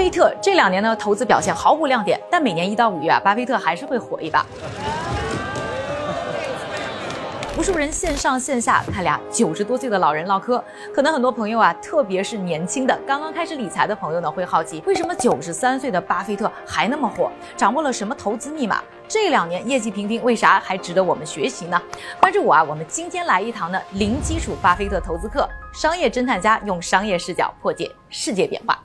巴菲特这两年呢，投资表现毫无亮点，但每年一到五月啊，巴菲特还是会火一把。无数人线上线下看俩九十多岁的老人唠嗑，可能很多朋友啊，特别是年轻的刚刚开始理财的朋友呢，会好奇为什么九十三岁的巴菲特还那么火，掌握了什么投资密码？这两年业绩平平，为啥还值得我们学习呢？关注我啊，我们今天来一堂的零基础巴菲特投资课，商业侦探家用商业视角破解世界变化。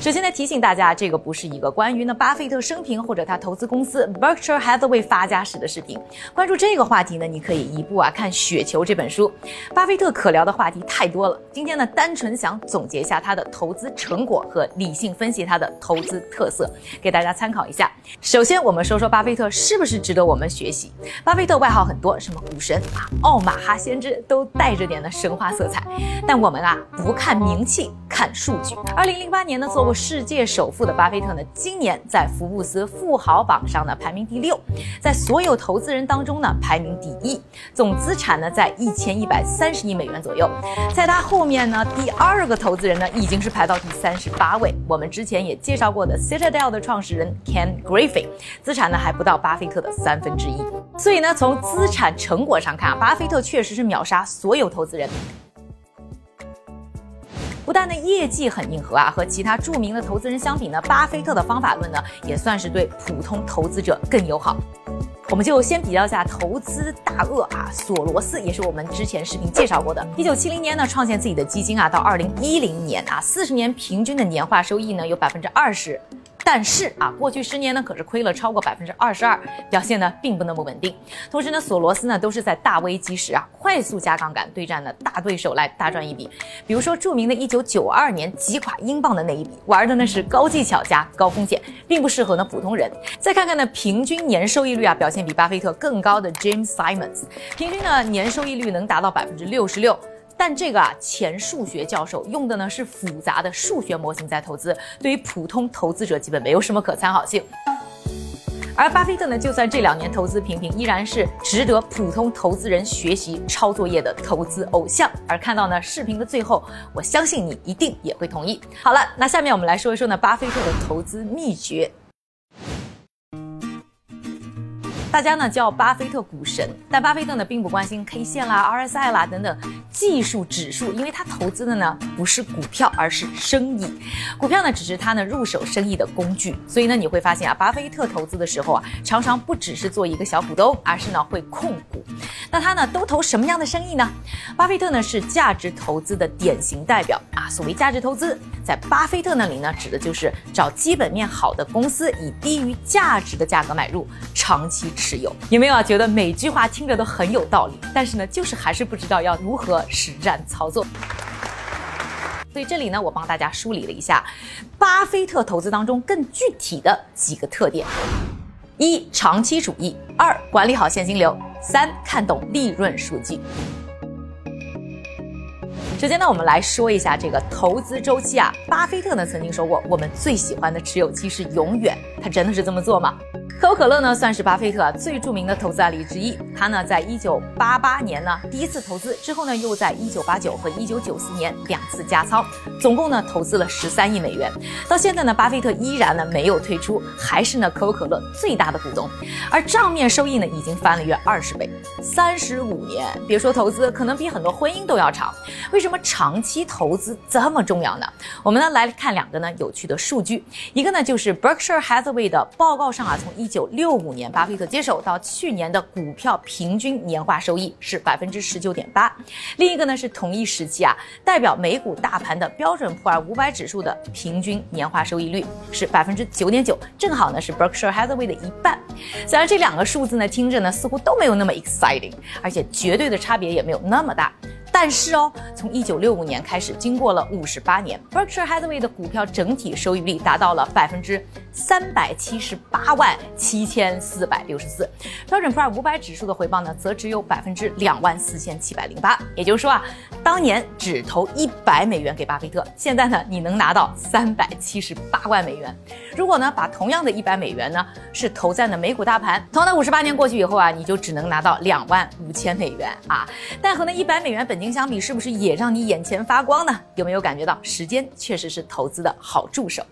首先呢，提醒大家，这个不是一个关于呢巴菲特生平或者他投资公司 Berkshire Hathaway 发家史的视频。关注这个话题呢，你可以一步啊看《雪球》这本书。巴菲特可聊的话题太多了，今天呢，单纯想总结一下他的投资成果和理性分析他的投资特色，给大家参考一下。首先，我们说说巴菲特是不是值得我们学习？巴菲特外号很多，什么股神啊、奥马哈先知，都带着点的神话色彩。但我们啊，不看名气。看数据，二零零八年呢，做世界首富的巴菲特呢，今年在福布斯富豪榜上呢排名第六，在所有投资人当中呢排名第一，总资产呢在一千一百三十亿美元左右。在他后面呢，第二个投资人呢已经是排到第三十八位。我们之前也介绍过的 Citadel 的创始人 Ken Griffin，资产呢还不到巴菲特的三分之一。所以呢，从资产成果上看啊，巴菲特确实是秒杀所有投资人。不但呢业绩很硬核啊，和其他著名的投资人相比呢，巴菲特的方法论呢也算是对普通投资者更友好。我们就先比较一下投资大鳄啊，索罗斯也是我们之前视频介绍过的。一九七零年呢创建自己的基金啊，到二零一零年啊，四十年平均的年化收益呢有百分之二十。但是啊，过去十年呢可是亏了超过百分之二十二，表现呢并不那么稳定。同时呢，索罗斯呢都是在大危机时啊快速加杠杆对战的大对手来大赚一笔。比如说著名的一九九二年击垮英镑的那一笔，玩的呢是高技巧加高风险，并不适合呢普通人。再看看呢平均年收益率啊，表现比巴菲特更高的 James Simons，平均呢年收益率能达到百分之六十六。但这个啊，前数学教授用的呢是复杂的数学模型在投资，对于普通投资者基本没有什么可参考性。而巴菲特呢，就算这两年投资平平，依然是值得普通投资人学习抄作业的投资偶像。而看到呢视频的最后，我相信你一定也会同意。好了，那下面我们来说一说呢巴菲特的投资秘诀。大家呢叫巴菲特股神，但巴菲特呢并不关心 K 线啦、RSI 啦等等技术指数，因为他投资的呢不是股票，而是生意。股票呢只是他呢入手生意的工具。所以呢你会发现啊，巴菲特投资的时候啊，常常不只是做一个小股东，而是呢会控股。那他呢都投什么样的生意呢？巴菲特呢是价值投资的典型代表啊。所谓价值投资，在巴菲特那里呢，指的就是找基本面好的公司，以低于价值的价格买入，长期。持有有没有啊？觉得每句话听着都很有道理，但是呢，就是还是不知道要如何实战操作。所以这里呢，我帮大家梳理了一下巴菲特投资当中更具体的几个特点：一、长期主义；二、管理好现金流；三、看懂利润数据。首先呢，我们来说一下这个投资周期啊。巴菲特呢曾经说过，我们最喜欢的持有期是永远。他真的是这么做吗？可口可乐呢，算是巴菲特最著名的投资案例之一。他呢，在一九八八年呢，第一次投资之后呢，又在一九八九和一九九四年两次加仓，总共呢，投资了十三亿美元。到现在呢，巴菲特依然呢没有退出，还是呢可口可乐最大的股东。而账面收益呢，已经翻了约二十倍。三十五年，别说投资，可能比很多婚姻都要长。为什么长期投资这么重要呢？我们呢来看两个呢有趣的数据，一个呢就是 Berkshire Hathaway 的报告上啊，从一九六五年巴菲特接手到去年的股票平均年化收益是百分之十九点八。另一个呢是同一时期啊，代表美股大盘的标准普尔五百指数的平均年化收益率是百分之九点九，正好呢是 Berkshire Hathaway 的一半。虽然这两个数字呢听着呢似乎都没有那么 exciting，而且绝对的差别也没有那么大。但是哦，从一九六五年开始，经过了五十八年，Berkshire Hathaway 的股票整体收益率达到了百分之三百七十八万七千四百六十四，标准普尔五百指数的回报呢，则只有百分之两万四千七百零八。也就是说啊，当年只投一百美元给巴菲特，现在呢，你能拿到三百七十八万美元。如果呢，把同样的一百美元呢，是投在呢美股大盘，同样的五十八年过去以后啊，你就只能拿到两万五千美元啊。但和那一百美元本金相比，是不是也让你眼前发光呢？有没有感觉到时间确实是投资的好助手？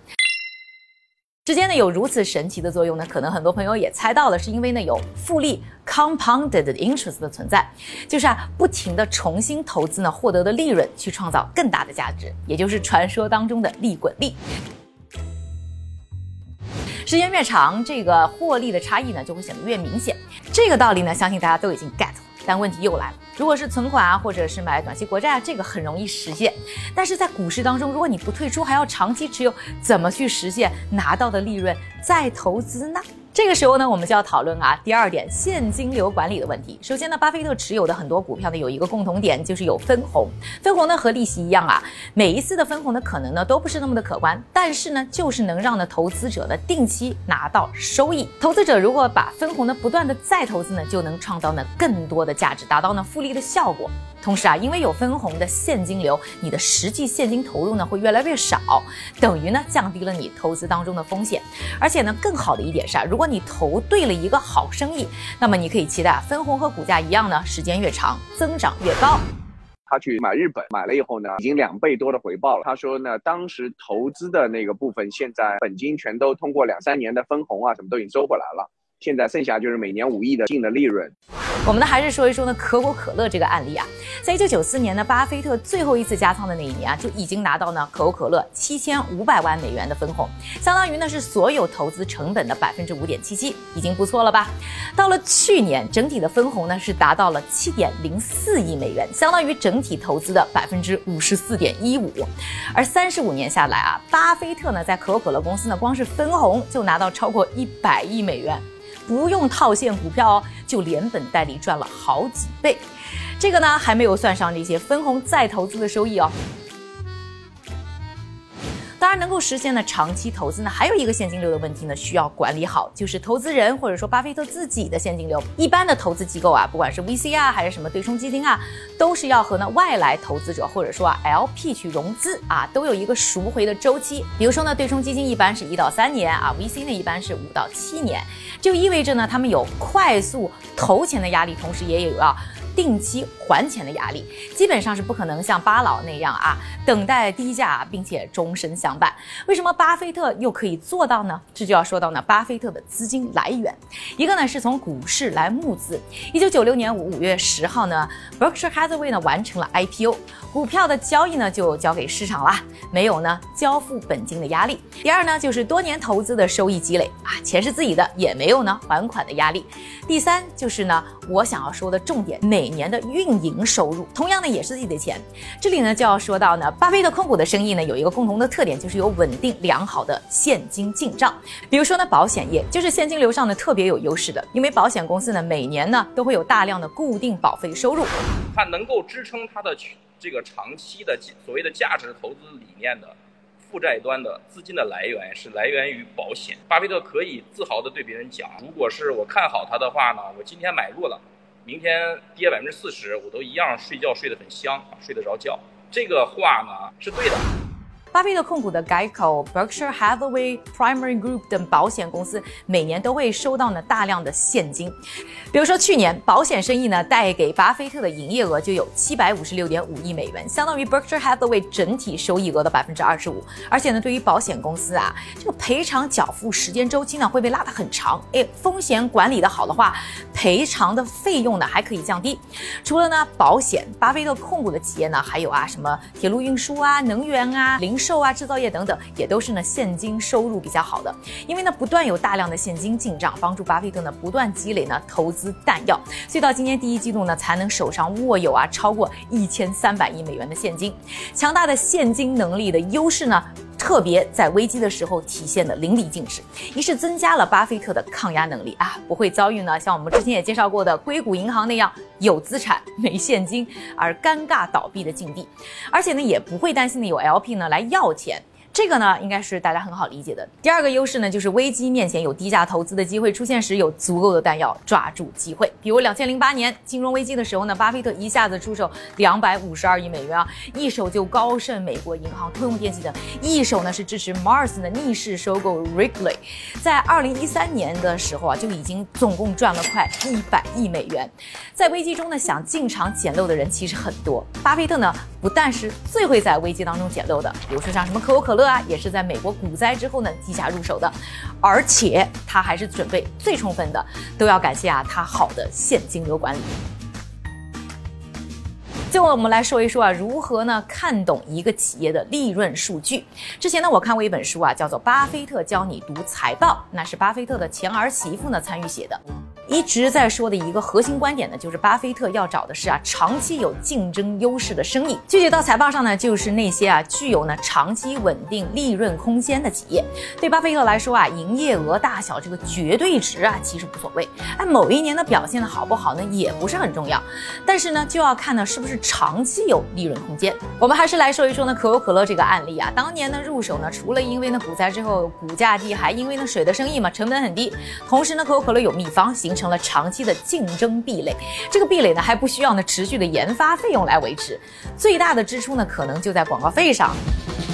时间呢有如此神奇的作用呢？可能很多朋友也猜到了，是因为呢有复利 （compounded interest） 的存在，就是啊不停的重新投资呢获得的利润去创造更大的价值，也就是传说当中的利滚利。时间越长，这个获利的差异呢就会显得越明显。这个道理呢，相信大家都已经 get 了。但问题又来了，如果是存款啊，或者是买短期国债啊，这个很容易实现。但是在股市当中，如果你不退出，还要长期持有，怎么去实现拿到的利润再投资呢？这个时候呢，我们就要讨论啊，第二点现金流管理的问题。首先呢，巴菲特持有的很多股票呢，有一个共同点，就是有分红。分红呢和利息一样啊，每一次的分红呢，可能呢都不是那么的可观，但是呢，就是能让呢投资者呢定期拿到收益。投资者如果把分红呢不断的再投资呢，就能创造呢更多的价值，达到呢复利的效果。同时啊，因为有分红的现金流，你的实际现金投入呢会越来越少，等于呢降低了你投资当中的风险。而且呢，更好的一点是啊，如果你投对了一个好生意，那么你可以期待分红和股价一样呢，时间越长增长越高。他去买日本，买了以后呢，已经两倍多的回报了。他说呢，当时投资的那个部分，现在本金全都通过两三年的分红啊，什么都已经收回来了。现在剩下就是每年五亿的净的利润。我们呢还是说一说呢可口可乐这个案例啊，在一九九四年呢，巴菲特最后一次加仓的那一年啊，就已经拿到呢可口可乐七千五百万美元的分红，相当于呢是所有投资成本的百分之五点七七，已经不错了吧？到了去年，整体的分红呢是达到了七点零四亿美元，相当于整体投资的百分之五十四点一五。而三十五年下来啊，巴菲特呢在可口可乐公司呢光是分红就拿到超过一百亿美元。不用套现股票哦，就连本带利赚了好几倍，这个呢还没有算上那些分红再投资的收益哦。当然，能够实现呢长期投资呢，还有一个现金流的问题呢，需要管理好，就是投资人或者说巴菲特自己的现金流。一般的投资机构啊，不管是 VC 啊，还是什么对冲基金啊，都是要和呢外来投资者或者说啊 LP 去融资啊，都有一个赎回的周期。比如说呢，对冲基金一般是一到三年啊，VC 呢一般是五到七年，就意味着呢他们有快速投钱的压力，同时也有啊。定期还钱的压力，基本上是不可能像巴老那样啊，等待低价并且终身相伴。为什么巴菲特又可以做到呢？这就要说到呢，巴菲特的资金来源，一个呢是从股市来募资。一九九六年五月十号呢，Berkshire Hathaway 呢完成了 IPO，股票的交易呢就交给市场啦，没有呢交付本金的压力。第二呢就是多年投资的收益积累啊，钱是自己的，也没有呢还款的压力。第三就是呢，我想要说的重点每每年的运营收入，同样呢也是自己的钱。这里呢就要说到呢，巴菲特控股的生意呢有一个共同的特点，就是有稳定良好的现金进账。比如说呢，保险业就是现金流上呢特别有优势的，因为保险公司呢每年呢都会有大量的固定保费收入，它能够支撑它的这个长期的所谓的价值投资理念的。负债端的资金的来源是来源于保险。巴菲特可以自豪地对别人讲：“如果是我看好它的话呢，我今天买入了，明天跌百分之四十，我都一样睡觉睡得很香，睡得着觉。”这个话呢是对的。巴菲特控股的 Geico、Berkshire Hathaway、Primary Group 等保险公司每年都会收到呢大量的现金。比如说去年保险生意呢带给巴菲特的营业额就有七百五十六点五亿美元，相当于 Berkshire Hathaway 整体收益额的百分之二十五。而且呢，对于保险公司啊，这个赔偿缴付时间周期呢会被拉得很长。哎，风险管理的好的话，赔偿的费用呢还可以降低。除了呢保险，巴菲特控股的企业呢还有啊什么铁路运输啊、能源啊、零。售啊，制造业等等，也都是呢现金收入比较好的，因为呢不断有大量的现金进账，帮助巴菲特呢不断积累呢投资弹药，所以到今年第一季度呢才能手上握有啊超过一千三百亿美元的现金，强大的现金能力的优势呢。特别在危机的时候体现的淋漓尽致，一是增加了巴菲特的抗压能力啊，不会遭遇呢像我们之前也介绍过的硅谷银行那样有资产没现金而尴尬倒闭的境地，而且呢也不会担心呢有 LP 呢来要钱。这个呢，应该是大家很好理解的。第二个优势呢，就是危机面前有低价投资的机会出现时，有足够的弹药抓住机会。比如两千零八年金融危机的时候呢，巴菲特一下子出手两百五十二亿美元啊，一手就高盛、美国银行、通用电气等，一手呢是支持 Mars 的逆势收购 Rigley。在二零一三年的时候啊，就已经总共赚了快一百亿美元。在危机中呢，想进场捡漏的人其实很多。巴菲特呢，不但是最会在危机当中捡漏的，比如说像什么可口可乐。啊，也是在美国股灾之后呢，低价入手的，而且他还是准备最充分的，都要感谢啊他好的现金流管理。最后我们来说一说啊，如何呢看懂一个企业的利润数据？之前呢，我看过一本书啊，叫做《巴菲特教你读财报》，那是巴菲特的前儿媳妇呢参与写的。一直在说的一个核心观点呢，就是巴菲特要找的是啊长期有竞争优势的生意。具体到财报上呢，就是那些啊具有呢长期稳定利润空间的企业。对巴菲特来说啊，营业额大小这个绝对值啊其实无所谓，哎，某一年的表现的好不好呢，也不是很重要。但是呢，就要看呢是不是长期有利润空间。我们还是来说一说呢可口可乐这个案例啊，当年呢入手呢，除了因为呢股灾之后股价低，还因为呢水的生意嘛成本很低，同时呢可口可乐有秘方形。成了长期的竞争壁垒，这个壁垒呢还不需要呢持续的研发费用来维持，最大的支出呢可能就在广告费上。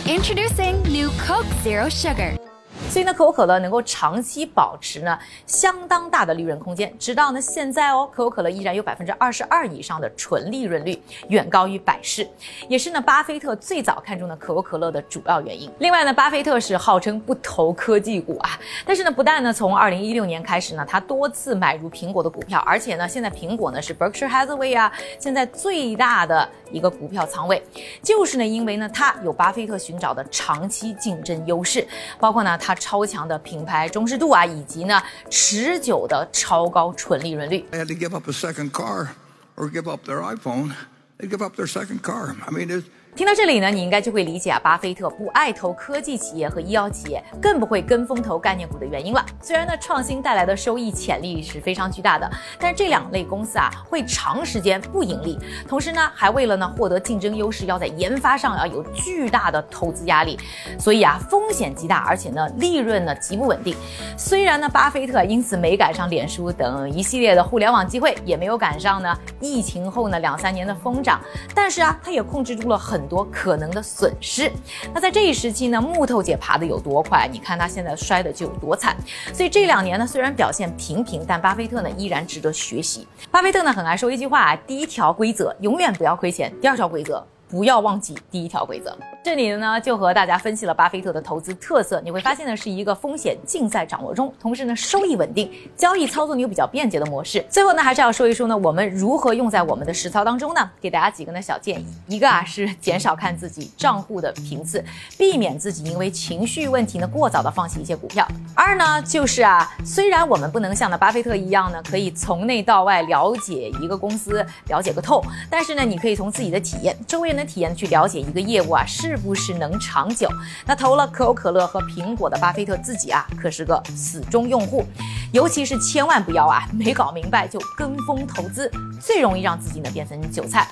Introducing new Coke Zero Sugar。所以呢，可口可乐能够长期保持呢相当大的利润空间，直到呢现在哦，可口可乐依然有百分之二十二以上的纯利润率，远高于百事，也是呢巴菲特最早看中的可口可乐的主要原因。另外呢，巴菲特是号称不投科技股啊，但是呢，不但呢从二零一六年开始呢，他多次买入苹果的股票，而且呢，现在苹果呢是 Berkshire Hathaway 啊现在最大的一个股票仓位，就是呢因为呢他有巴菲特寻找的长期竞争优势，包括呢他。超强的品牌忠实度啊，以及呢持久的超高纯利润率。They had to give up a second car or give up their iPhone. They give up their second car. I mean, it's 听到这里呢，你应该就会理解啊，巴菲特不爱投科技企业和医药企业，更不会跟风投概念股的原因了。虽然呢，创新带来的收益潜力是非常巨大的，但是这两类公司啊，会长时间不盈利，同时呢，还为了呢获得竞争优势，要在研发上要有巨大的投资压力，所以啊，风险极大，而且呢，利润呢极不稳定。虽然呢，巴菲特因此没赶上脸书等一系列的互联网机会，也没有赶上呢疫情后呢两三年的疯涨，但是啊，他也控制住了很。很多可能的损失。那在这一时期呢，木头姐爬的有多快？你看她现在摔的就有多惨。所以这两年呢，虽然表现平平，但巴菲特呢依然值得学习。巴菲特呢很爱说一句话啊：第一条规则，永远不要亏钱；第二条规则。不要忘记第一条规则。这里呢，就和大家分析了巴菲特的投资特色。你会发现呢，是一个风险尽在掌握中，同时呢，收益稳定，交易操作呢又比较便捷的模式。最后呢，还是要说一说呢，我们如何用在我们的实操当中呢？给大家几个呢小建议。一个啊，是减少看自己账户的频次，避免自己因为情绪问题呢过早的放弃一些股票。二呢，就是啊，虽然我们不能像呢巴菲特一样呢，可以从内到外了解一个公司，了解个透，但是呢，你可以从自己的体验、周围人的体验去了解一个业务啊，是是不是能长久？那投了可口可乐和苹果的巴菲特自己啊，可是个死忠用户，尤其是千万不要啊，没搞明白就跟风投资，最容易让自己呢变成韭菜。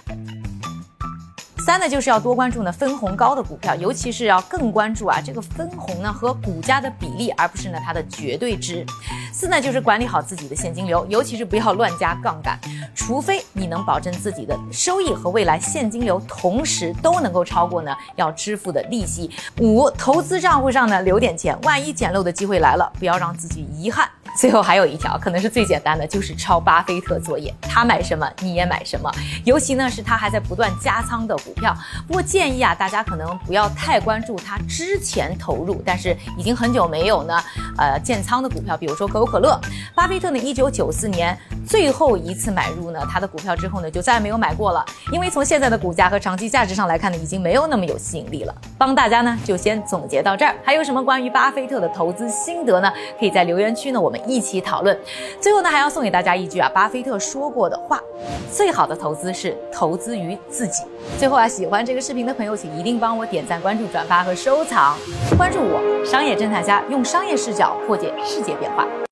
三呢，就是要多关注呢分红高的股票，尤其是要更关注啊这个分红呢和股价的比例，而不是呢？它的。绝对值。四呢，就是管理好自己的。现金流，尤其是不要乱加杠杆，除非你能保证自己的。收益和未来现金流同时都能够超过呢要支付的。利息。五，投资账户上呢留点钱，万一捡漏的。机会来了，不要让自己遗憾。最后还有一条，可能是最简单的，就是抄巴菲特作业，他买什么你也买什么，尤其呢是他还在不断加仓的。股股票。不过建议啊，大家可能不要太关注他之前投入，但是已经很久没有呢，呃建仓的股票，比如说可口可乐。巴菲特呢，一九九四年最后一次买入呢他的股票之后呢，就再也没有买过了，因为从现在的股价和长期价值上来看呢，已经没有那么有吸引力了。帮大家呢就先总结到这儿，还有什么关于巴菲特的投资心得呢？可以在留言区呢我们。一起讨论。最后呢，还要送给大家一句啊，巴菲特说过的话：最好的投资是投资于自己。最后啊，喜欢这个视频的朋友，请一定帮我点赞、关注、转发和收藏。关注我，商业侦探家，用商业视角破解世界变化。